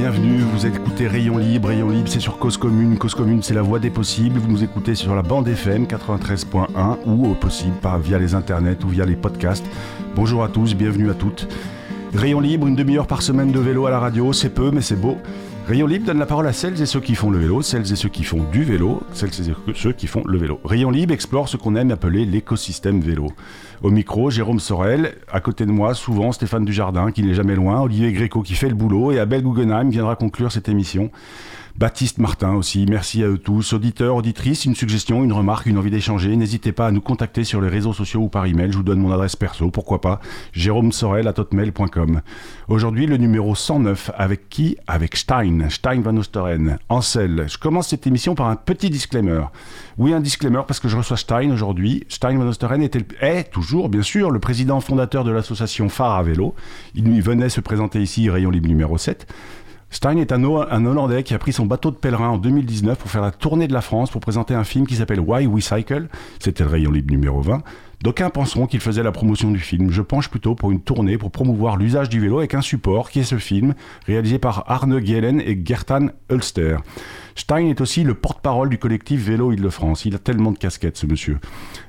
bienvenue. Vous écoutez Rayon Libre. Rayon Libre, c'est sur Cause Commune. Cause Commune, c'est la voie des possibles. Vous nous écoutez sur la bande FM 93.1 ou au possible par, via les internets ou via les podcasts. Bonjour à tous, bienvenue à toutes. Rayon Libre, une demi-heure par semaine de vélo à la radio, c'est peu, mais c'est beau. Rayon Libre donne la parole à celles et ceux qui font le vélo, celles et ceux qui font du vélo, celles et ceux qui font le vélo. Rayon Libre explore ce qu'on aime appeler l'écosystème vélo. Au micro, Jérôme Sorel, à côté de moi, souvent Stéphane Dujardin, qui n'est jamais loin, Olivier Gréco qui fait le boulot, et Abel Guggenheim viendra conclure cette émission. Baptiste Martin aussi, merci à eux tous. Auditeurs, auditrices, une suggestion, une remarque, une envie d'échanger, n'hésitez pas à nous contacter sur les réseaux sociaux ou par email. Je vous donne mon adresse perso, pourquoi pas, jérôme sorel à totmail.com. Aujourd'hui, le numéro 109, avec qui? Avec Stein, Stein Van Osteren, Ansel. Je commence cette émission par un petit disclaimer. Oui, un disclaimer parce que je reçois Stein aujourd'hui. Stein Van Osteren était, est toujours, bien sûr, le président fondateur de l'association Phare à vélo. Il venait se présenter ici, Rayon Libre numéro 7. Stein est un, Hollandais qui a pris son bateau de pèlerin en 2019 pour faire la tournée de la France pour présenter un film qui s'appelle Why We Cycle. C'était le rayon libre numéro 20. D'aucuns penseront qu'il faisait la promotion du film. Je penche plutôt pour une tournée pour promouvoir l'usage du vélo avec un support qui est ce film, réalisé par Arne Gielen et Gertan Ulster. Stein est aussi le porte-parole du collectif Vélo Île-de-France. Il a tellement de casquettes, ce monsieur.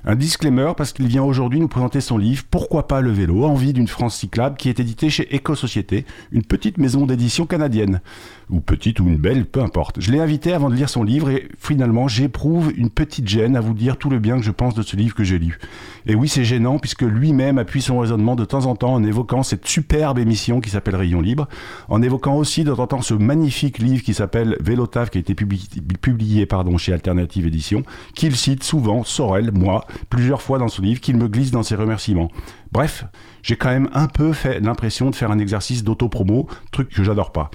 Un disclaimer parce qu'il vient aujourd'hui nous présenter son livre Pourquoi pas le vélo? Envie d'une France cyclable qui est édité chez Éco-Société, une petite maison d'édition canadienne. Ou petite ou une belle, peu importe. Je l'ai invité avant de lire son livre et finalement j'éprouve une petite gêne à vous dire tout le bien que je pense de ce livre que j'ai lu. Et oui, c'est gênant puisque lui-même appuie son raisonnement de temps en temps en évoquant cette superbe émission qui s'appelle Rayon Libre, en évoquant aussi de temps en temps ce magnifique livre qui s'appelle Vélotaf qui a été publié, pardon, chez Alternative Édition, qu'il cite souvent, Sorel, moi, plusieurs fois dans son livre, qu'il me glisse dans ses remerciements. Bref, j'ai quand même un peu fait l'impression de faire un exercice d'auto-promo, truc que j'adore pas.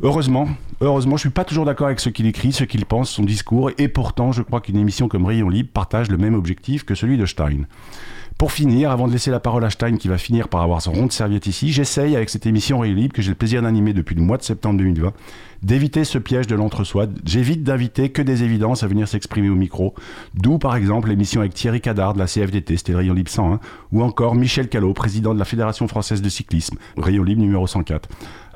Heureusement, heureusement, je suis pas toujours d'accord avec ce qu'il écrit, ce qu'il pense, son discours, et pourtant, je crois qu'une émission comme Rayon Libre partage le même objectif que celui de Stein. Pour finir, avant de laisser la parole à Stein qui va finir par avoir son rond de serviette ici, j'essaye avec cette émission Rayon Libre que j'ai le plaisir d'animer depuis le mois de septembre 2020 d'éviter ce piège de l'entre-soi. J'évite d'inviter que des évidences à venir s'exprimer au micro. D'où, par exemple, l'émission avec Thierry Cadard de la CFDT, c'était Rayon Libre 101, ou encore Michel Callot, président de la Fédération française de cyclisme, Rayon Libre numéro 104.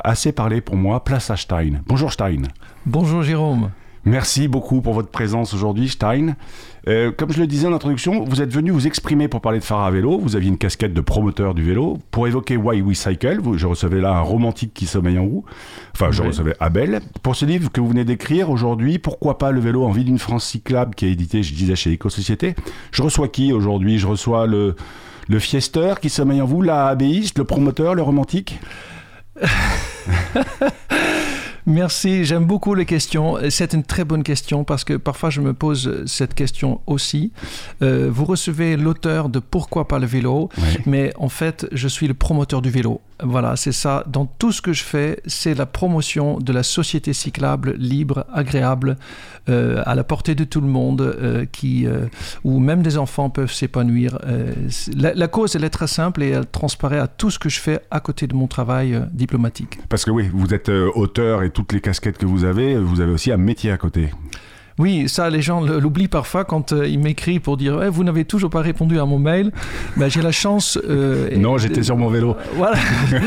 Assez parlé pour moi, place à Stein. Bonjour Stein. Bonjour Jérôme. Merci beaucoup pour votre présence aujourd'hui, Stein. Euh, comme je le disais en introduction, vous êtes venu vous exprimer pour parler de phare à vélo. Vous aviez une casquette de promoteur du vélo. Pour évoquer Why We Cycle, je recevais là un romantique qui sommeille en vous. Enfin, je recevais Abel. Pour ce livre que vous venez d'écrire aujourd'hui, Pourquoi pas le vélo en vie d'une France cyclable, qui est édité, je disais, chez Éco-Société. Je reçois qui aujourd'hui? Je reçois le, le fiesteur qui sommeille en vous, l'abéiste, le promoteur, le romantique? Merci, j'aime beaucoup les questions. C'est une très bonne question parce que parfois je me pose cette question aussi. Euh, vous recevez l'auteur de Pourquoi pas le vélo, mais en fait je suis le promoteur du vélo. Voilà, c'est ça. Dans tout ce que je fais, c'est la promotion de la société cyclable, libre, agréable, euh, à la portée de tout le monde, euh, qui, où même des enfants peuvent s'épanouir. La, cause, elle est très simple et elle transparaît à tout ce que je fais à côté de mon travail diplomatique. Parce que oui, vous êtes auteur et toutes les casquettes que vous avez, vous avez aussi un métier à côté. Oui, ça, les gens l'oublient parfois quand euh, ils m'écrivent pour dire eh, Vous n'avez toujours pas répondu à mon mail. Ben, j'ai la chance. Euh, non, j'étais sur mon vélo. Voilà.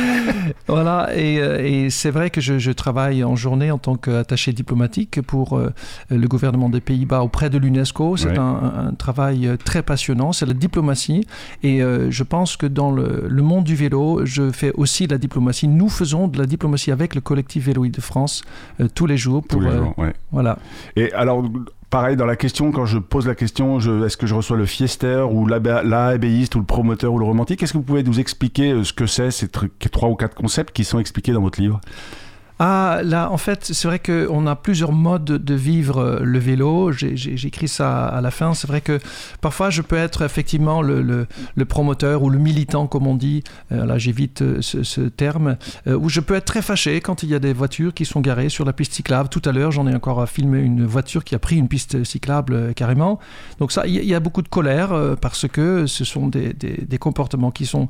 voilà. Euh, et, c'est vrai que je, travaille en journée en tant qu'attaché diplomatique pour le gouvernement des Pays-Bas auprès de l'UNESCO. C'est un, travail très passionnant. C'est la diplomatie. Et je pense que dans le, monde du vélo, je fais aussi la diplomatie. Nous faisons de la diplomatie avec le collectif Vélo de France tous les jours. Pour, tous les jours, ouais. Voilà. Et alors, pareil, dans la question, quand je pose la question, est-ce que je reçois le fiester ou l'abéiste ou le promoteur ou le romantique Est-ce que vous pouvez nous expliquer euh, ce que c'est, ces trois ou quatre concepts qui sont expliqués dans votre livre? Ah, là, en fait, c'est vrai qu'on a plusieurs modes de vivre euh, le vélo. J'écris ça à la fin. C'est vrai que parfois, je peux être effectivement le, promoteur ou le militant, comme on dit. Euh, là, j'évite euh, ce, terme. où je peux être très fâché quand il y a des voitures qui sont garées sur la piste cyclable. Tout à l'heure, j'en ai encore filmé une voiture qui a pris une piste cyclable carrément. Donc ça, il y, a beaucoup de colère parce que ce sont des, des, comportements qui sont,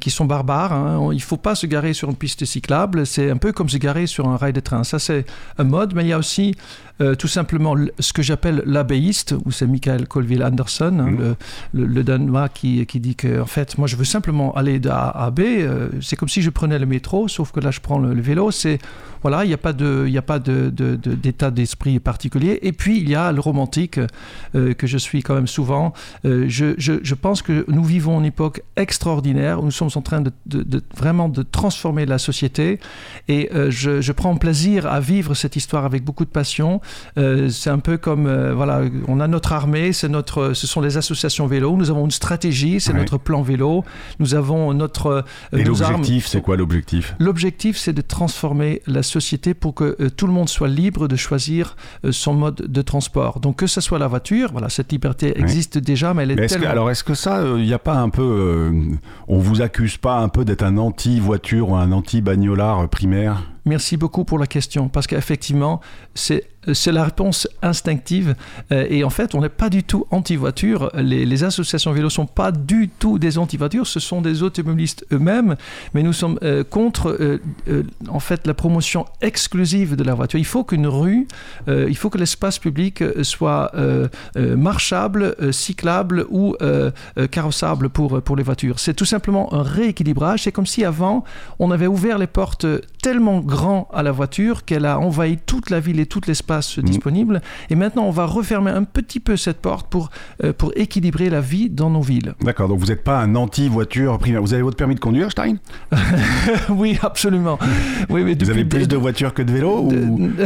qui sont barbares. Hein. Il ne faut pas se garer sur une piste cyclable. C'est un peu comme se garer démarrer sur un rail de train. Ça, c'est un mode, mais il y a aussi euh, tout simplement ce que j'appelle l'abéiste, où c'est Michael Colville Anderson, hein, mm. le, le, Danois, qui, qui dit que en fait, moi, je veux simplement aller de A à B. Euh, c'est comme si je prenais le métro, sauf que là, je prends le, vélo. C'est voilà, il n'y a pas de, il a pas de, d'état d'esprit particulier. Et puis il y a le romantique euh, que je suis quand même souvent. Je, je, je, pense que nous vivons une époque extraordinaire où nous sommes en train de, vraiment de transformer la société. Et je, je prends plaisir à vivre cette histoire avec beaucoup de passion. Euh, c'est un peu comme, euh, voilà, on a notre armée, c'est notre, ce sont les associations vélo, nous avons une stratégie, c'est notre plan vélo, nous avons notre... Euh, Et l'objectif, c'est quoi l'objectif? L'objectif, c'est de transformer la société pour que tout le monde soit libre de choisir son mode de transport. Donc que ce soit la voiture, voilà, cette liberté existe déjà, mais elle est, tellement... alors est-ce que ça, il n'y a pas un peu... on vous accuse pas un peu d'être un anti-voiture ou un anti-bagnolard primaire? Merci beaucoup pour la question, parce qu'effectivement, c'est c'est la réponse instinctive. Euh, et en fait, on n'est pas du tout anti-voiture. Les, associations vélo ne sont pas du tout des anti-voitures. Ce sont des automobilistes eux-mêmes. Mais nous sommes euh, contre, euh, en fait, la promotion exclusive de la voiture. Il faut qu'une rue, il faut que l'espace public soit marchable, cyclable ou carrossable pour, pour les voitures. C'est tout simplement un rééquilibrage. C'est comme si avant, on avait ouvert les portes tellement grand à la voiture qu'elle a envahi toute la ville et tout l'espace Mm. disponible. Et maintenant, on va refermer un petit peu cette porte pour, euh, pour équilibrer la vie dans nos villes. D'accord, donc vous n'êtes pas un anti-voiture primaire. Vous avez votre permis de conduire, Stein? Oui, absolument. Oui, mais vous avez plus de voitures que de vélos ou...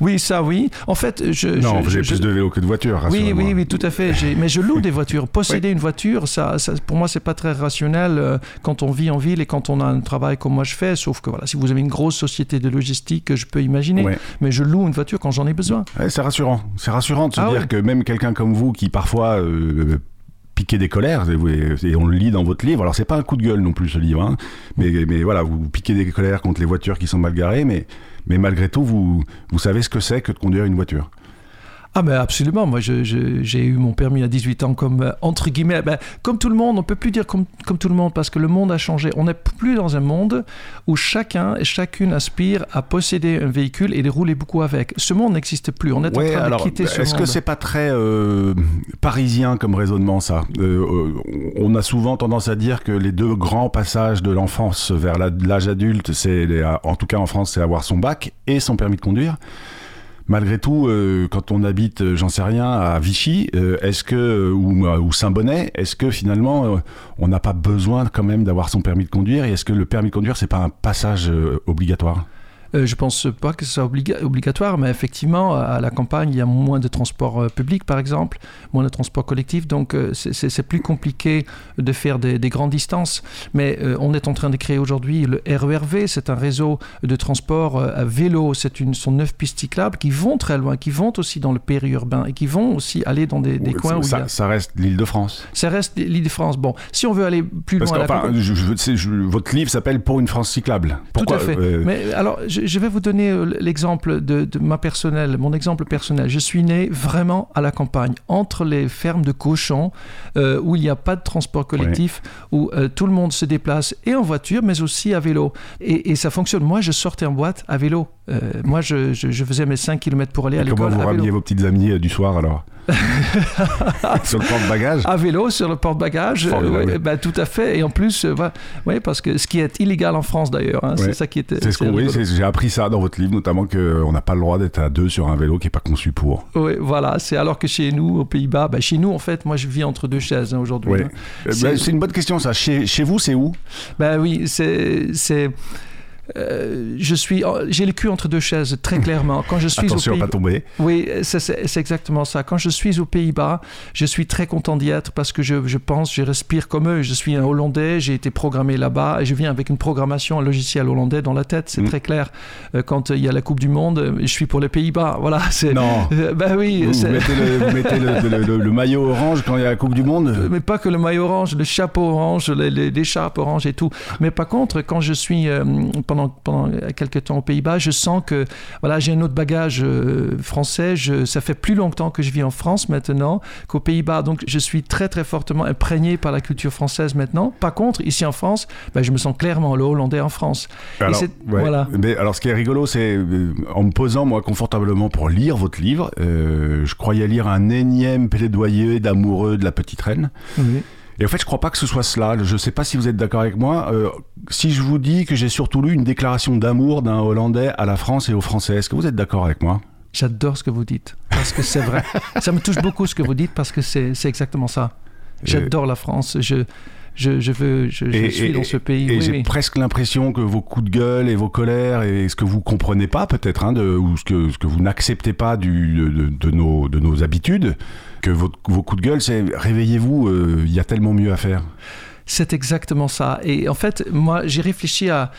Oui, ça, oui. En fait, je. Non, avez plus de vélos que de voitures. Oui, oui, oui, tout à fait. Mais je loue des voitures. Posséder une voiture, ça, ça pour moi, c'est pas très rationnel euh, quand on vit en ville et quand on a un travail comme moi je fais. Sauf que voilà, si vous avez une grosse société de logistique, je peux imaginer. Mais je loue une voiture quand j'en ai besoin. c'est rassurant. C'est rassurant de se ah dire que même quelqu'un comme vous qui parfois euh, piquez des colères, et, on le lit dans votre livre. Alors c'est pas un coup de gueule non plus ce livre, hein. mais, mais voilà, vous piquez des colères contre les voitures qui sont mal garées, mais, mais malgré tout, vous, vous savez ce que c'est que de conduire une voiture. Ah mais absolument, moi j'ai eu mon permis à 18 ans comme, euh, entre guillemets, ben, comme tout le monde, on peut plus dire comme, comme tout le monde parce que le monde a changé. On n'est plus dans un monde où chacun et chacune aspire à posséder un véhicule et de rouler beaucoup avec. Ce monde n'existe plus, on est en train de quitter ce Est-ce que c'est pas très euh, parisien comme raisonnement ça? Euh, On a souvent tendance à dire que les deux grands passages de l'enfance vers l'âge adulte, c'est en tout cas en France, c'est avoir son bac et son permis de conduire malgré tout, euh, quand on habite, euh, j'en sais rien, à Vichy, euh, est-ce que ou, Saint-Bonnet, est-ce que finalement on n'a pas besoin quand même d'avoir son permis de conduire et est-ce que le permis de conduire c'est pas un passage obligatoire? Euh, je pense pas que ce soit obligatoire, mais effectivement, à la campagne, il y a moins de transport euh, public, par exemple, moins de transport collectif, donc euh, c'est plus compliqué de faire des, grandes distances. Mais on est en train de créer aujourd'hui le RERV, c'est un réseau de transport à vélo, c'est une sont neuf pistes cyclables qui vont très loin, qui vont aussi dans le périurbain et qui vont aussi aller dans des, coins où ça, il y a... ça reste l'île de France. Ça reste l'île de France. Bon, si on veut aller plus loin, votre livre s'appelle Pour une France cyclable. Pourquoi, Tout à fait. Mais alors, je, vais vous donner euh, l'exemple de, ma personnelle, mon exemple personnel. Je suis né vraiment à la campagne, entre les fermes de cochons, euh, où il n'y a pas de transport collectif, où euh, tout le monde se déplace et en voiture, mais aussi à vélo. Et, ça fonctionne. Moi, je sortais en boîte à vélo. Moi, je, faisais mes 5 km pour aller à l'école. Comment vous rameniez vos petites amies du soir alors sur le porte-bagages À vélo, sur le porte-bagages. Euh, bah, tout à fait. Et en plus, euh, ouais, parce que ce qui est illégal en France d'ailleurs, hein, c'est ça qui était. C'est ce qu'on, oui, j'ai appris ça dans votre livre, notamment qu'on n'a pas le droit d'être à deux sur un vélo qui n'est pas conçu pour. Oui, voilà. C'est alors que chez nous, aux Pays-Bas, bah, chez nous, en fait, moi je vis entre deux chaises hein, aujourd'hui. Hein. Euh, bah, c'est... une bonne question ça. Chez, chez vous, c'est où? Ben oui, c'est. Euh, je suis, j'ai le cul entre deux chaises très clairement. Quand je suis Attention aux Pays... pas tomber. Oui, c'est exactement ça. Quand je suis aux Pays-Bas, je suis très content d'y être parce que je, je, pense, je respire comme eux. Je suis un Hollandais, j'ai été programmé là-bas et je viens avec une programmation, un logiciel hollandais dans la tête. C'est mm. très clair. Euh, quand il y a la Coupe du Monde, je suis pour les Pays-Bas. Voilà. Non. ben oui. Vous, mettez, le, maillot orange quand il y a la Coupe du Monde. Euh, mais pas que le maillot orange, le chapeau orange, les, les, orange et tout. Mais par contre, quand je suis pendant pendant, pendant quelques temps aux Pays-Bas, je sens que voilà, j'ai un autre bagage euh, français. Je, ça fait plus longtemps que je vis en France maintenant qu'aux Pays-Bas. Donc, je suis très, très fortement imprégné par la culture française maintenant. Par contre, ici en France, ben, je me sens clairement le Hollandais en France. Alors, voilà. Mais alors, ce qui est rigolo, c'est euh, en me posant, moi, confortablement pour lire votre livre, euh, je croyais lire un énième plaidoyer d'amoureux de la petite reine. Oui. Et en fait, je crois pas que ce soit cela. Je ne sais pas si vous êtes d'accord avec moi. Euh, si je vous dis que j'ai surtout lu une déclaration d'amour d'un Hollandais à la France et aux Français, est-ce que vous êtes d'accord avec moi? J'adore ce que vous dites, parce que c'est vrai. ça me touche beaucoup ce que vous dites, parce que c'est exactement ça. J'adore la France. Je, je, veux, je, suis dans ce pays. Et j'ai presque l'impression que vos coups de gueule et vos colères et ce que vous comprenez pas peut-être, hein, ou ce que, ce que vous n'acceptez pas du, de, nos, de nos habitudes, que vos coups de gueule, c'est réveillez-vous, euh, il y a tellement mieux à faire. C'est exactement ça. Et en fait, moi, j'ai réfléchi à,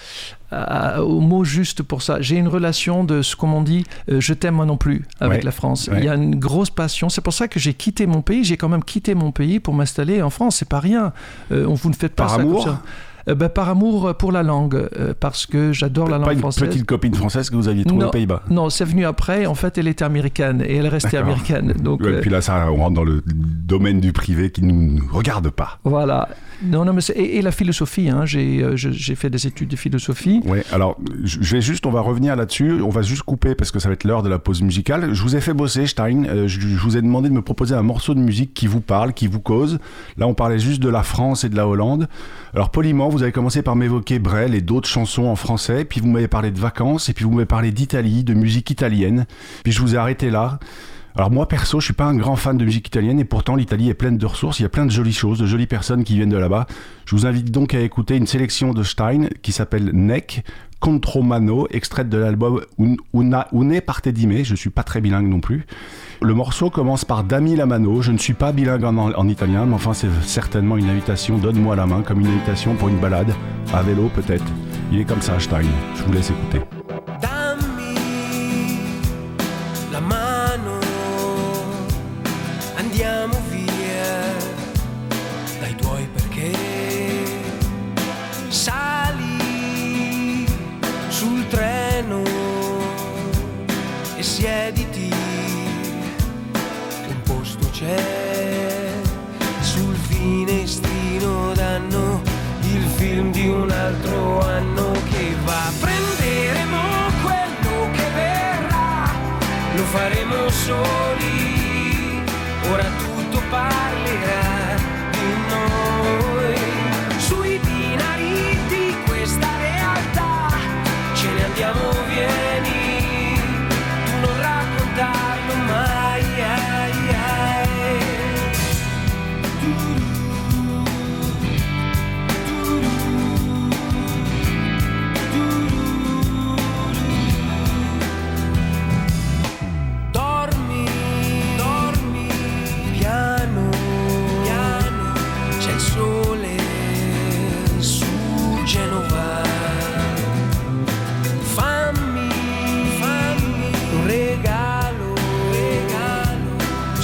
au mot juste pour ça. J'ai une relation de ce qu'on dit euh, je t'aime moi non plus avec la France. Il y a une grosse passion. C'est pour ça que j'ai quitté mon pays. J'ai quand même quitté mon pays pour m'installer en France. C'est pas rien. Euh, vous ne faites pas Par ça amour comme ça. Euh, ben, par amour pour la langue, parce que j'adore la langue française. Pas une petite copine française que vous aviez trouvée aux Pays-Bas? Non, c'est venu après. En fait, elle était américaine et elle restait américaine. Donc, et puis là, ça, on rentre dans le domaine du privé qui ne nous regarde pas. Voilà. Non, non, mais et, la philosophie, hein, euh, j'ai fait des études de philosophie. Oui, alors je vais juste, on va revenir là-dessus, on va juste couper parce que ça va être l'heure de la pause musicale. Je vous ai fait bosser, Stein, euh, je, vous ai demandé de me proposer un morceau de musique qui vous parle, qui vous cause. Là, on parlait juste de la France et de la Hollande. Alors poliment, vous avez commencé par m'évoquer Brel et d'autres chansons en français, puis vous m'avez parlé de vacances, et puis vous m'avez parlé d'Italie, de musique italienne, puis je vous ai arrêté là. Alors moi perso, je suis pas un grand fan de musique italienne et pourtant l'Italie est pleine de ressources, il y a plein de jolies choses, de jolies personnes qui viennent de là-bas. Je vous invite donc à écouter une sélection de Stein qui s'appelle Neck Contromano, extraite de l'album Una, Une parte di me, je suis pas très bilingue non plus. Le morceau commence par Dami la mano, je ne suis pas bilingue en, en italien, mais enfin c'est certainement une invitation, donne-moi la main, comme une invitation pour une balade, à vélo peut-être. Il est comme ça Stein, je vous laisse écouter.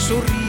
sorriso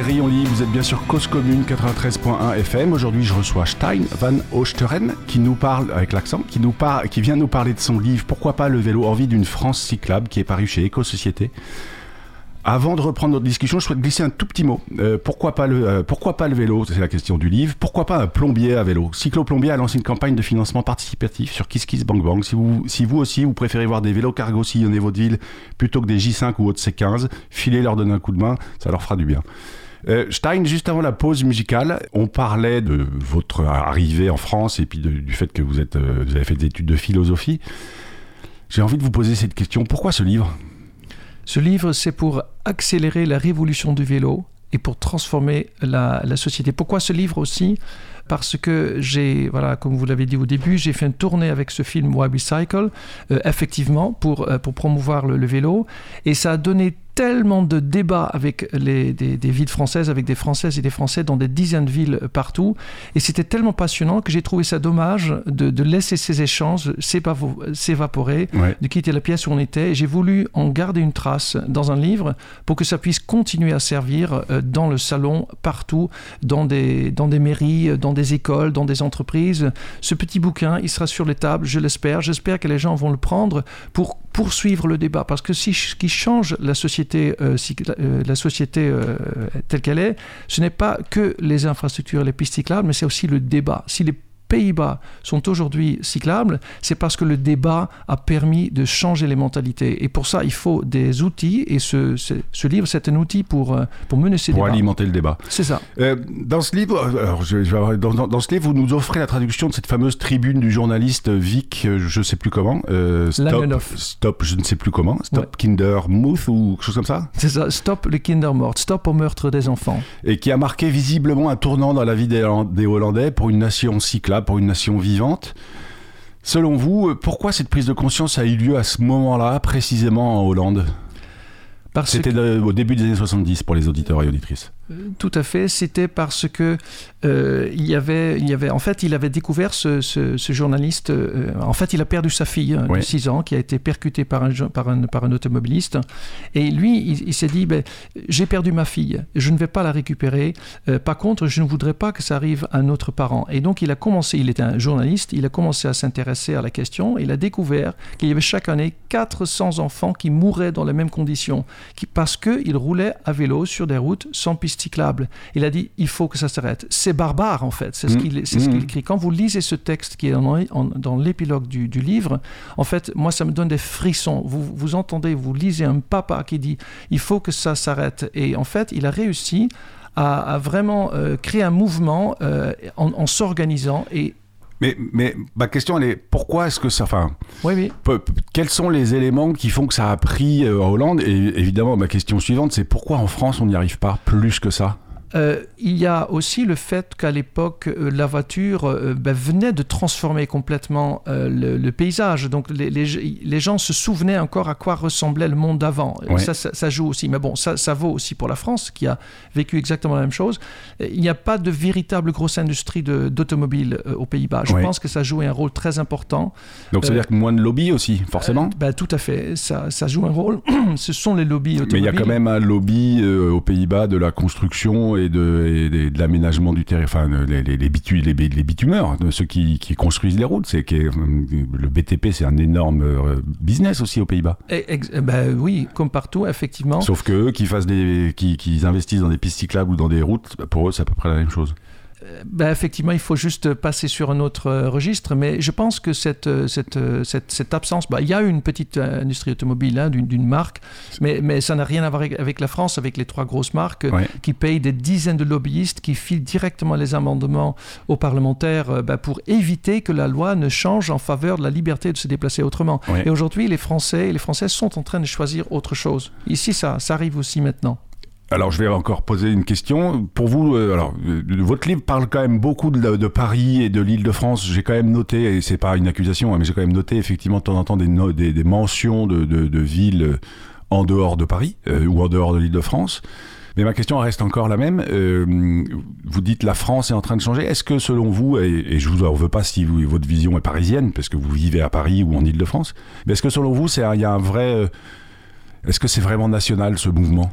Rayon vous êtes bien sûr Cause Commune 93.1 FM. Aujourd'hui, je reçois Stein van Oosteren qui nous parle, avec l'accent, qui, nous qui vient nous parler de son livre Pourquoi pas le vélo Envie d'une France cyclable qui est paru chez Éco-Société. Avant de reprendre notre discussion, je souhaite glisser un tout petit mot. Euh, pourquoi, pas le, euh, pourquoi pas le vélo? C'est la question du livre. Pourquoi pas un plombier à vélo? Cyclo-Plombier a lancé une campagne de financement participatif sur KissKissBankBank. Si vous, si vous aussi, vous préférez voir des vélos cargo sillonner votre ville plutôt que des J5 ou autres C15, filez leur donner un coup de main, ça leur fera du bien. Euh, Stein, juste avant la pause musicale, on parlait de votre arrivée en France et puis du fait que vous avez fait des études de philosophie. J'ai envie de vous poser cette question. Pourquoi ce livre? Ce livre, c'est pour accélérer la révolution du vélo et pour transformer la, société. Pourquoi ce livre aussi? Parce que j'ai, voilà, comme vous l'avez dit au début, j'ai fait une tournée avec ce film Why We Cycle, euh, effectivement, pour, euh, pour promouvoir le, vélo. Et ça a donné tellement de débats avec les, des, des, villes françaises, avec des Françaises et des Français dans des dizaines de villes partout. Et c'était tellement passionnant que j'ai trouvé ça dommage de, de laisser ces échanges s'évaporer, ouais. de quitter la pièce où on était. Et j'ai voulu en garder une trace dans un livre pour que ça puisse continuer à servir euh, dans le salon, partout, dans des, dans des mairies, dans des écoles, dans des entreprises. Ce petit bouquin, il sera sur les tables, je l'espère. J'espère que les gens vont le prendre pour poursuivre le débat. Parce que si, ce qui change la société, euh, euh, la société euh, telle qu'elle est, ce n'est pas que les infrastructures, les pistes cyclables, mais c'est aussi le débat. Si les Pays-Bas sont aujourd'hui cyclables, c'est parce que le débat a permis de changer les mentalités. Et pour ça, il faut des outils. Et ce, ce, ce livre, c'est un outil pour, pour mener ces pour débats. Pour alimenter le débat. C'est ça. Euh, dans, ce livre, alors je, je, dans, dans, dans, ce livre, vous nous offrez la traduction de cette fameuse tribune du journaliste Vic, je ne sais plus comment. Euh, stop, stop, je ne sais plus comment. Stop ouais. Kinder Mouth ou quelque chose comme ça? C'est ça. Stop le Kinder Mort. Stop au meurtre des enfants. Et qui a marqué visiblement un tournant dans la vie des, des Hollandais pour une nation cyclable pour une nation vivante. Selon vous, pourquoi cette prise de conscience a eu lieu à ce moment-là, précisément en Hollande? C'était que... au début des années 70 pour les auditeurs et auditrices. Tout à fait. C'était parce que euh, il y avait, il y avait, en fait, il avait découvert ce, ce, ce journaliste. Euh, en fait, il a perdu sa fille hein, oui. de 6 ans, qui a été percutée par un, par un, par un automobiliste. Et lui, il, il s'est dit ben, j'ai perdu ma fille, je ne vais pas la récupérer. Euh, par contre, je ne voudrais pas que ça arrive à un autre parent. Et donc, il a commencé. Il était un journaliste. Il a commencé à s'intéresser à la question. Il a découvert qu'il y avait chaque année 400 enfants qui mouraient dans les mêmes conditions, qui, parce qu'ils roulaient à vélo sur des routes sans piste cyclable. Il a dit il faut que ça s'arrête. C'est barbare en fait, c'est ce qu'il mmh. ce qu écrit. Quand vous lisez ce texte qui est en, en, dans l'épilogue du, du, livre, en fait, moi ça me donne des frissons. Vous, vous entendez, vous lisez un papa qui dit il faut que ça s'arrête. Et en fait, il a réussi à, à vraiment euh, créer un mouvement euh, en, en s'organisant et mais, mais, ma question, elle est pourquoi est-ce que ça. Enfin, oui, oui. quels sont les éléments qui font que ça a pris euh, en Hollande? Et évidemment, ma question suivante, c'est pourquoi en France on n'y arrive pas plus que ça? Euh, il y a aussi le fait qu'à l'époque, euh, la voiture euh, ben, venait de transformer complètement euh, le, le, paysage. Donc les, les, les, gens se souvenaient encore à quoi ressemblait le monde d'avant. Ouais. Ça, ça, ça, joue aussi. Mais bon, ça, ça, vaut aussi pour la France, qui a vécu exactement la même chose. Il n'y a pas de véritable grosse industrie d'automobile aux Pays-Bas. Je ouais. pense que ça joue un rôle très important. Donc ça veut dire que moins de lobby aussi, forcément ben, Tout à fait. Ça, ça joue un rôle. Ce sont les lobbies automobiles. Mais il y a quand même un lobby aux Pays-Bas de la construction et de, et de, de l'aménagement du terrain, enfin les, les, les, bitu, les, les bitumeurs, ceux qui, qui, construisent les routes. C'est que le BTP, c'est un énorme euh, business aussi aux Pays-Bas. Ben oui, comme partout, effectivement. Sauf que eux, qui fassent des, qui, qui investissent dans des pistes cyclables ou dans des routes, pour eux, c'est à peu près la même chose ben effectivement, il faut juste passer sur un autre euh, registre, mais je pense que cette, euh, cette, euh, cette, cette absence, ben, il y a une petite industrie automobile hein, d'une marque, mais, mais ça n'a rien à voir avec, avec, la France, avec les trois grosses marques ouais. qui payent des dizaines de lobbyistes, qui filent directement les amendements aux parlementaires ben, pour éviter que la loi ne change en faveur de la liberté de se déplacer autrement. Ouais. Et aujourd'hui, les Français et les Françaises sont en train de choisir autre chose. Ici, ça, ça arrive aussi maintenant. Alors, je vais encore poser une question. Pour vous, euh, alors, euh, votre livre parle quand même beaucoup de, Paris et de l'île de France. J'ai quand même noté, et c'est pas une accusation, hein, mais j'ai quand même noté effectivement de temps en temps des, mentions de, villes en dehors de Paris euh, ou en dehors de l'île de France. Mais ma question reste encore la même. Euh, vous dites la France est en train de changer. Est-ce que selon vous, et, et je vous en veux pas si votre vision est parisienne, parce que vous vivez à Paris ou en île de France, mais est-ce que selon vous, il y a un vrai... Est-ce que c'est vraiment national ce mouvement?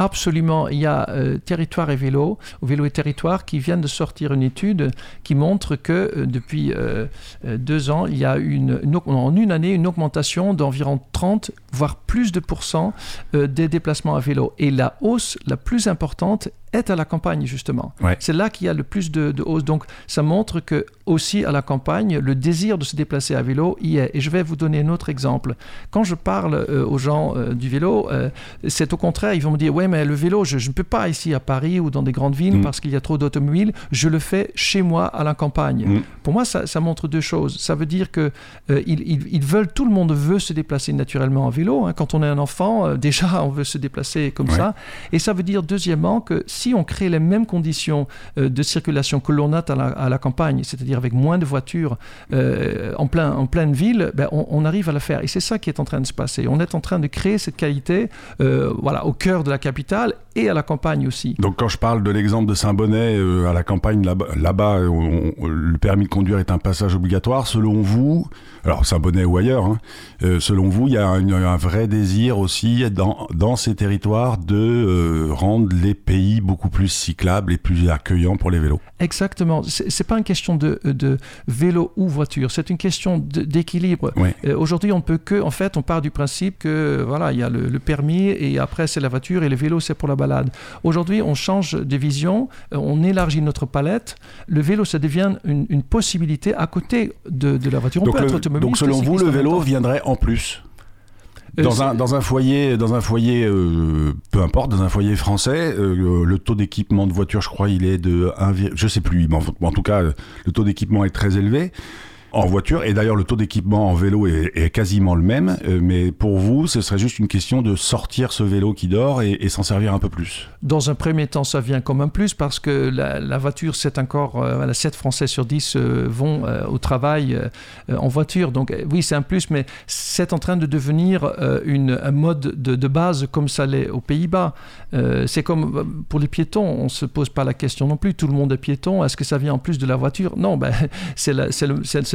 Absolument. Il y a euh, Territoire et Vélo, ou Vélo et Territoire, qui viennent de sortir une étude qui montre que euh, depuis euh, deux ans, il y a une, en une année une augmentation d'environ 30, voire plus de pourcents des déplacements à vélo. Et la hausse la plus importante est à la campagne, justement. Ouais. C'est là qu'il y a le plus de, de hausse. Donc, ça montre que aussi à la campagne, le désir de se déplacer à vélo y est. Et je vais vous donner un autre exemple. Quand je parle euh, aux gens euh, du vélo, euh, c'est au contraire, ils vont me dire, ouais, mais le vélo, je ne peux pas ici à Paris ou dans des grandes villes Mm. parce qu'il y a trop d'automobiles. Je le fais chez moi à la campagne. Mm. Pour moi, ça, ça montre deux choses. Ça veut dire que ils, ils- ils veulent, tout le monde veut se déplacer naturellement en vélo. hein. Quand on est un enfant, déjà, on veut se déplacer comme Ouais. ça. Et ça veut dire, deuxièmement, que si on crée les mêmes conditions euh, de circulation que l'on a à la, campagne, c'est-à-dire avec moins de voitures euh, en, plein, en pleine ville, ben, on, on arrive à le faire. Et c'est ça qui est en train de se passer. On est en train de créer cette qualité euh, voilà, au cœur de la capitale et à la campagne aussi. Donc quand je parle de l'exemple de Saint-Bonnet euh, à la campagne là-bas, le permis de conduire est un passage obligatoire. Selon vous, alors Saint-Bonnet ou ailleurs, hein, euh, selon vous, il y a un vrai désir aussi dans, dans ces territoires de euh, rendre les pays beaucoup plus cyclables et plus accueillants pour les vélos? Exactement. C'est pas une question de, de vélo ou voiture. C'est une question d'équilibre. Aujourd'hui, on peut que, en fait, on part du principe que voilà, il y a le, le permis et après c'est la voiture et le vélo c'est pour la balade. Aujourd'hui, on change de vision, euh, on élargit notre palette. Le vélo, ça devient une, une possibilité à côté de, de la voiture. On Donc, peut le- être automobiliste. donc selon vous, le vélo viendrait en plus Euh, dans un, dans un foyer, dans un foyer euh, peu importe, dans un foyer français, euh, le taux d'équipement de voiture, je crois, il est de 1, vir- je sais plus, mais en, en tout cas, le taux d'équipement est très élevé en voiture. Et d'ailleurs, le taux d'équipement en vélo est, est quasiment le même. Euh, mais pour vous, ce serait juste une question de sortir ce vélo qui dort et, et s'en servir un peu plus. Dans un premier temps, ça vient comme un plus parce que la, la voiture, c'est encore, euh, voilà, 7 Français sur 10 euh, vont euh, au travail euh, euh, en voiture. Donc oui, c'est un plus, mais c'est en train de devenir une, un mode de, de base comme ça l'est aux Pays-Bas. C'est comme pour les piétons, on ne se pose pas la question non plus. Tout le monde est piéton. Est-ce que ça vient en plus de la voiture? Non, ben, c'est le-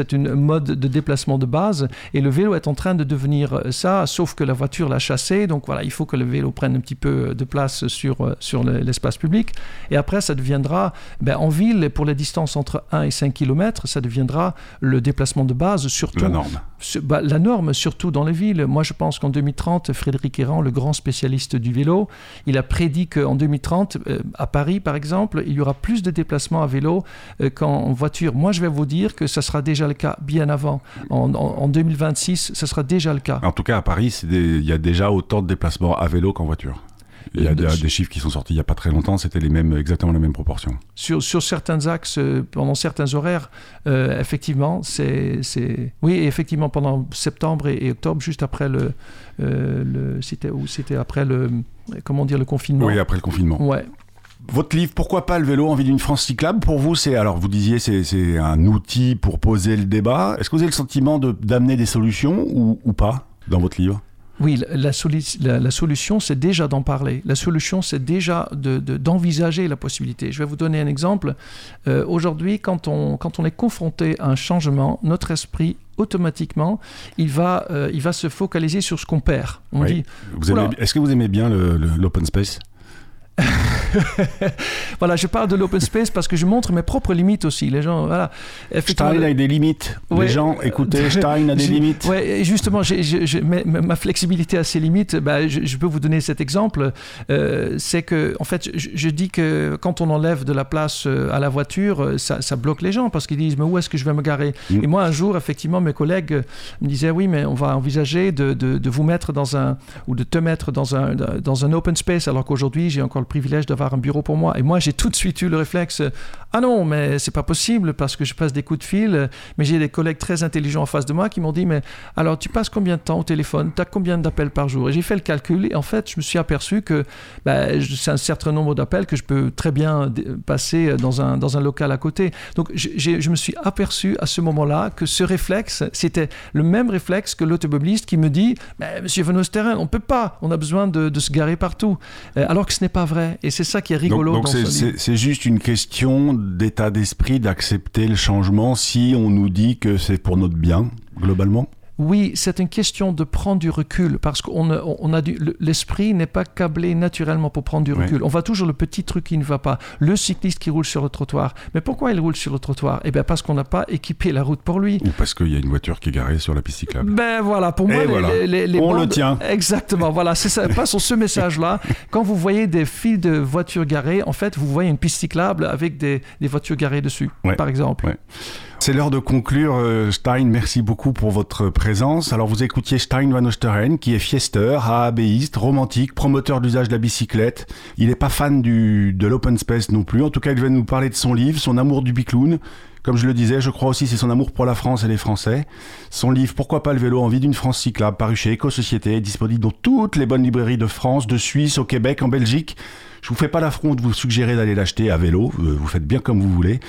c'est- une mode de déplacement de base et le vélo est en train de devenir euh, ça, sauf que la voiture l'a chassé. Donc voilà, il faut que le vélo prenne un petit peu de place sur, euh, sur le- l'espace public. Et après, ça deviendra, ben, en ville, pour les distances entre 1 et 5 km, ça deviendra le déplacement de base, surtout La norme. sur- bah, la norme, surtout dans les villes. Moi, je pense qu'en 2030, Frédéric Errand, le grand spécialiste du vélo, il a prédit qu'en 2030, euh, à Paris, par exemple, il y aura plus de déplacements à vélo euh, qu'en voiture. Moi, je vais vous dire que ça sera déjà le cas bien avant. En, en- en 2026, ce sera déjà le cas. En tout cas, à Paris, il y a déjà autant de déplacements à vélo qu'en voiture. Il y a Euh, des, chiffres qui sont sortis il n'y a pas très longtemps, c'était les mêmes, exactement les mêmes proportions. Sur, sur certains axes, euh, pendant certains horaires, euh, effectivement, c'est. Oui, effectivement, pendant septembre et, et octobre, juste après le... euh, le c'était après le... Comment dire, le confinement. Oui, après le confinement. Ouais. Votre livre, pourquoi pas le vélo en vie d'une France cyclable Pour vous, c'est alors vous disiez c'est c'est un outil pour poser le débat. Est-ce que vous avez le sentiment de d'amener des solutions ou, ou pas dans votre livre? Oui, la, la soli- la- la solution, c'est déjà d'en parler. La solution, c'est déjà de- de- d'envisager la possibilité. Je vais vous donner un exemple. Euh, Aujourd'hui, quand on, quand on est confronté à un changement, notre esprit, automatiquement, il va, euh, il va se focaliser sur ce qu'on perd. On Oui. dit. Est-ce que vous aimez bien l'open space? voilà, je parle de l'open space parce que je montre mes propres limites aussi. Les gens, voilà. Stein a des limites. Ouais. Les gens, écoutez, Stein a des limites. Ouais, justement, ma, ma- ma flexibilité a ses limites. Bah, je, je peux vous donner cet exemple. Euh, c'est que, en fait, je, je dis que quand on enlève de la place euh, à la voiture, euh, ça, ça bloque les gens parce qu'ils disent mais où est-ce que je vais me garer? Mm. Et moi, un jour, effectivement, mes collègues me disaient oui, mais on va envisager de, de- de vous mettre dans un ou de te mettre dans un dans un open space, alors qu'aujourd'hui, j'ai encore le privilège d'avoir un bureau pour moi. Et moi, j'ai tout de suite eu le réflexe ah non, mais c'est pas possible parce que je passe des coups de fil. Mais j'ai des collègues très intelligents en face de moi qui m'ont dit mais alors tu passes combien de temps au téléphone? Tu as combien d'appels par jour? Et j'ai fait le calcul et en fait, je me suis aperçu que bah, je- c'est un certain nombre d'appels que je peux très bien passer dans un, dans un local à côté. Donc je me suis aperçu à ce moment-là que ce réflexe, c'était le même réflexe que l'automobiliste qui me dit mais Monsieur Van Osteren, on peut pas, on a besoin de, de se garer partout. Euh, alors que ce n'est pas vrai. Et c'est ça qui est rigolo donc ce c'est juste une question d'état d'esprit, d'accepter le changement si on nous dit que c'est pour notre bien, globalement? Oui, c'est une question de prendre du recul parce qu'on on a du, l'esprit n'est pas câblé naturellement pour prendre du recul. On voit toujours le petit truc qui ne va pas. Le cycliste qui roule sur le trottoir. Mais pourquoi il roule sur le trottoir? Eh bien, parce qu'on n'a pas équipé la route pour lui. Ou parce qu'il y a une voiture qui est garée sur la piste cyclable. Ben voilà, pour moi, Et voilà. les, les On bandes- le tient. Exactement, voilà, c'est ça. Pas sur ce message-là. Quand vous voyez des files de voitures garées, en fait, vous voyez une piste cyclable avec des, des voitures garées dessus, Ouais. par exemple. Ouais. C'est l'heure de conclure. euh, Stein, merci beaucoup pour votre présence. Alors, vous écoutiez Stein Van Osteren, qui est fiesteur, AABiste, romantique, promoteur de l'usage de la bicyclette. Il n'est pas fan du, de l'open space non plus. En tout cas, il vient nous parler de son livre, son amour du bicloun. Comme je le disais, je crois aussi c'est son amour pour la France et les Français. Son livre Pourquoi pas le vélo Envie d'une France cyclable, paru chez Éco-Société, est disponible dans toutes les bonnes librairies de France, de Suisse, au Québec, en Belgique. Je vous fais pas l'affront de vous suggérer d'aller l'acheter à vélo. Euh, Vous faites bien comme vous voulez.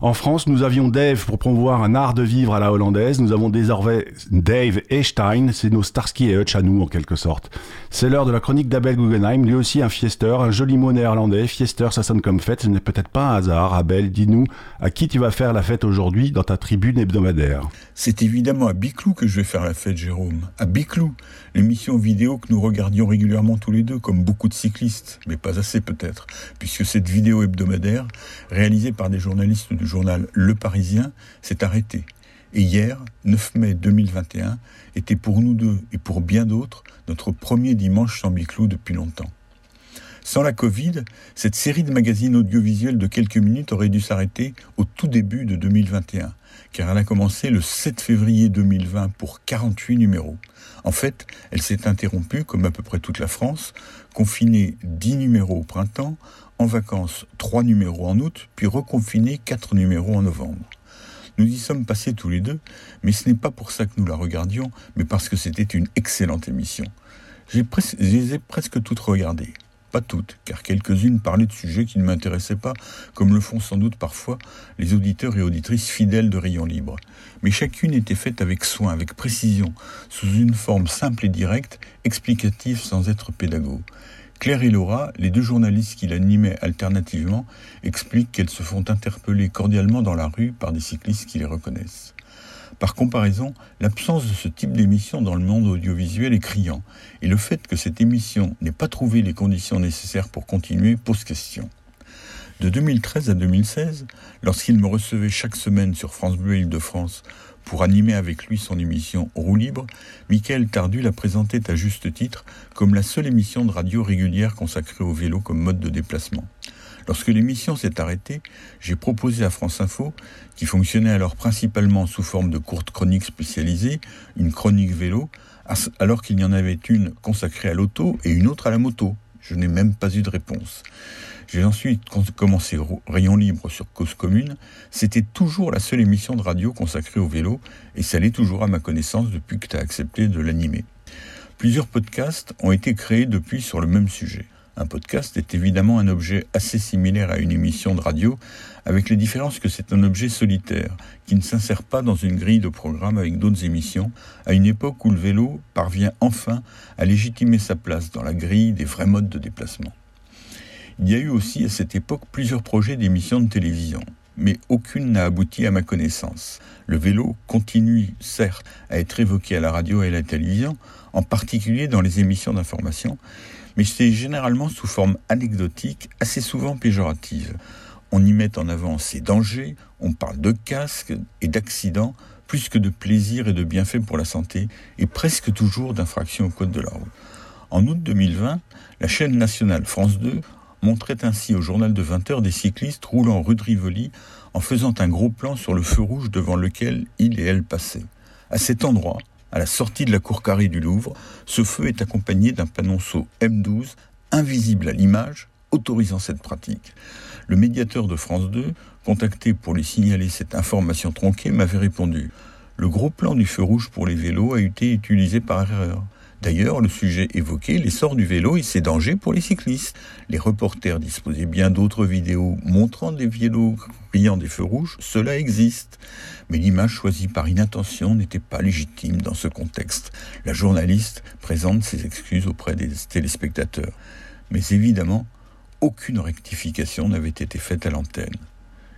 En France, nous avions Dave pour promouvoir un art de vivre à la hollandaise. Nous avons désormais Dave et Stein. C'est nos Starsky et Hutch à nous, en quelque sorte. C'est l'heure de la chronique d'Abel Guggenheim, lui aussi un fiester, un joli mot néerlandais. Fiester, ça sonne comme fête. Ce n'est peut-être pas un hasard. Abel, dis-nous, à qui tu vas faire la fête aujourd'hui dans ta tribune hebdomadaire C'est évidemment à Biclou que je vais faire la fête, Jérôme. À Biclou, l'émission vidéo que nous regardions régulièrement tous les deux, comme beaucoup de cyclistes, mais pas assez peut-être, puisque cette vidéo hebdomadaire, réalisée par des journalistes du journal Le Parisien, s'est arrêtée. Et hier, 9 mai 2021, était pour nous deux et pour bien d'autres notre premier dimanche sans Biclou depuis longtemps. Sans la Covid, cette série de magazines audiovisuels de quelques minutes aurait dû s'arrêter au tout début de 2021, car elle a commencé le 7 février 2020 pour 48 numéros. En fait, elle s'est interrompue, comme à peu près toute la France, confinée 10 numéros au printemps, en vacances 3 numéros en août, puis reconfinée 4 numéros en novembre. Nous y sommes passés tous les deux, mais ce n'est pas pour ça que nous la regardions, mais parce que c'était une excellente émission. J'ai je les ai presque toutes regardées. Pas toutes, car quelques-unes parlaient de sujets qui ne m'intéressaient pas, comme le font sans doute parfois les auditeurs et auditrices fidèles de Rayon Libre. Mais chacune était faite avec soin, avec précision, sous une forme simple et directe, explicative sans être pédagogue. Claire et Laura, les deux journalistes qui l'animaient alternativement, expliquent qu'elles se font interpeller cordialement dans la rue par des cyclistes qui les reconnaissent. Par comparaison, l'absence de ce type d'émission dans le monde audiovisuel est criant, et le fait que cette émission n'ait pas trouvé les conditions nécessaires pour continuer pose question. De 2013 à 2016, lorsqu'il me recevait chaque semaine sur France Bleu Île-de-France pour animer avec lui son émission Roue libre, Michael Tardu la présentait à juste titre comme la seule émission de radio régulière consacrée au vélo comme mode de déplacement. Lorsque l'émission s'est arrêtée, j'ai proposé à France Info, qui fonctionnait alors principalement sous forme de courtes chroniques spécialisées, une chronique vélo, alors qu'il y en avait une consacrée à l'auto et une autre à la moto. Je n'ai même pas eu de réponse. J'ai ensuite commencé Rayon Libre sur Cause Commune. C'était toujours la seule émission de radio consacrée au vélo, et ça l'est toujours à ma connaissance depuis que tu as accepté de l'animer. Plusieurs podcasts ont été créés depuis sur le même sujet. Un podcast est évidemment un objet assez similaire à une émission de radio, avec les différences que c'est un objet solitaire, qui ne s'insère pas dans une grille de programme avec d'autres émissions, à une époque où le vélo parvient enfin à légitimer sa place dans la grille des vrais modes de déplacement. Il y a eu aussi à cette époque plusieurs projets d'émissions de télévision, mais aucune n'a abouti à ma connaissance. Le vélo continue, certes, à être évoqué à la radio et à la télévision, en particulier dans les émissions d'information, mais c'est généralement sous forme anecdotique, assez souvent péjorative. On y met en avant ses dangers, on parle de casques et d'accidents, plus que de plaisir et de bienfaits pour la santé, et presque toujours d'infractions au code de la route. En août 2020, la chaîne nationale France 2 montrait ainsi au journal de 20 heures des cyclistes roulant rue de Rivoli en faisant un gros plan sur le feu rouge devant lequel il et elle passaient. À cet endroit, à la sortie de la cour carrée du Louvre, ce feu est accompagné d'un panonceau M12 invisible à l'image autorisant cette pratique. Le médiateur de France 2, contacté pour lui signaler cette information tronquée, m'avait répondu Le gros plan du feu rouge pour les vélos a été utilisé par erreur. D'ailleurs, le sujet évoqué, l'essor du vélo et ses dangers pour les cyclistes. Les reporters disposaient bien d'autres vidéos montrant des vélos brillant des feux rouges, cela existe. Mais l'image choisie par inattention n'était pas légitime dans ce contexte. La journaliste présente ses excuses auprès des téléspectateurs. Mais évidemment, aucune rectification n'avait été faite à l'antenne.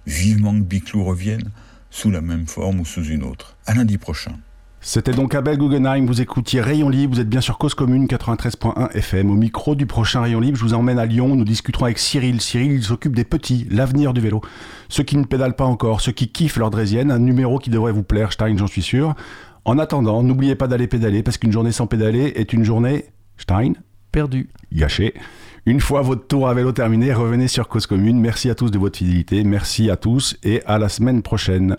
Vivement que Biclou revienne, sous la même forme ou sous une autre. À lundi prochain. C'était donc Abel Guggenheim, vous écoutiez Rayon Libre, vous êtes bien sur Cause Commune 93.1 FM. Au micro du prochain Rayon Libre, je vous emmène à Lyon, nous discuterons avec Cyril. Cyril, il s'occupe des petits, l'avenir du vélo. Ceux qui ne pédalent pas encore, ceux qui kiffent leur draisienne, un numéro qui devrait vous plaire, Stein, j'en suis sûr. En attendant, n'oubliez pas d'aller pédaler, parce qu'une journée sans pédaler est une journée, Stein, Perdu. gâchée. Une fois votre tour à vélo terminé, revenez sur Cause Commune. Merci à tous de votre fidélité, merci à tous et à la semaine prochaine.